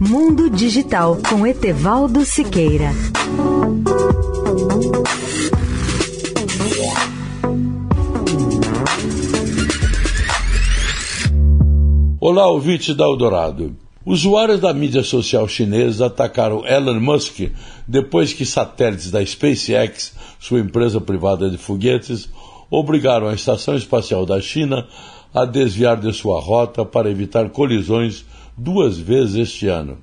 Mundo Digital com Etevaldo Siqueira. Olá, ouvinte da Eldorado. Usuários da mídia social chinesa atacaram Elon Musk depois que satélites da SpaceX, sua empresa privada de foguetes, obrigaram a Estação Espacial da China a desviar de sua rota para evitar colisões duas vezes este ano.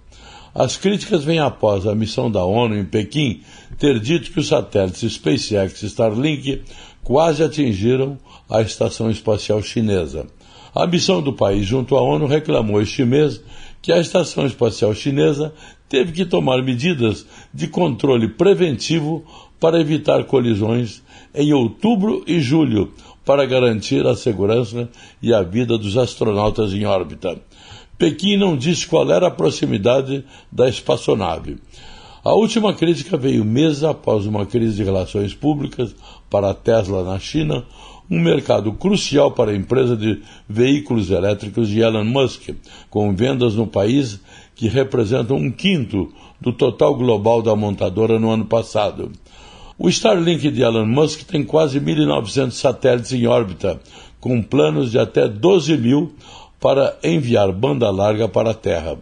As críticas vêm após a missão da ONU em Pequim ter dito que os satélites SpaceX e Starlink quase atingiram a estação espacial chinesa. A missão do país junto à ONU reclamou este mês que a estação espacial chinesa teve que tomar medidas de controle preventivo para evitar colisões em outubro e julho, para garantir a segurança e a vida dos astronautas em órbita. Pequim não disse qual era a proximidade da espaçonave. A última crítica veio meses após uma crise de relações públicas para a Tesla na China, um mercado crucial para a empresa de veículos elétricos de Elon Musk, com vendas no país que representam um quinto do total global da montadora no ano passado. O Starlink de Elon Musk tem quase 1.900 satélites em órbita, com planos de até 12 mil para enviar banda larga para a Terra.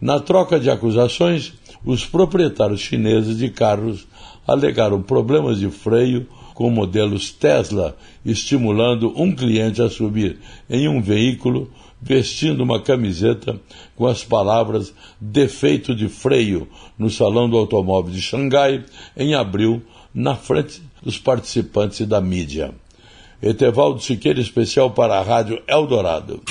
Na troca de acusações, os proprietários chineses de carros alegaram problemas de freio com modelos Tesla, estimulando um cliente a subir em um veículo vestindo uma camiseta com as palavras defeito de freio no Salão do Automóvel de Xangai em abril, na frente dos participantes da mídia. Etevaldo Siqueira, especial para a Rádio Eldorado.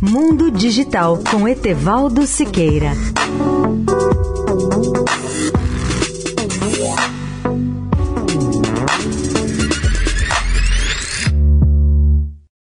Mundo Digital com Etevaldo Siqueira.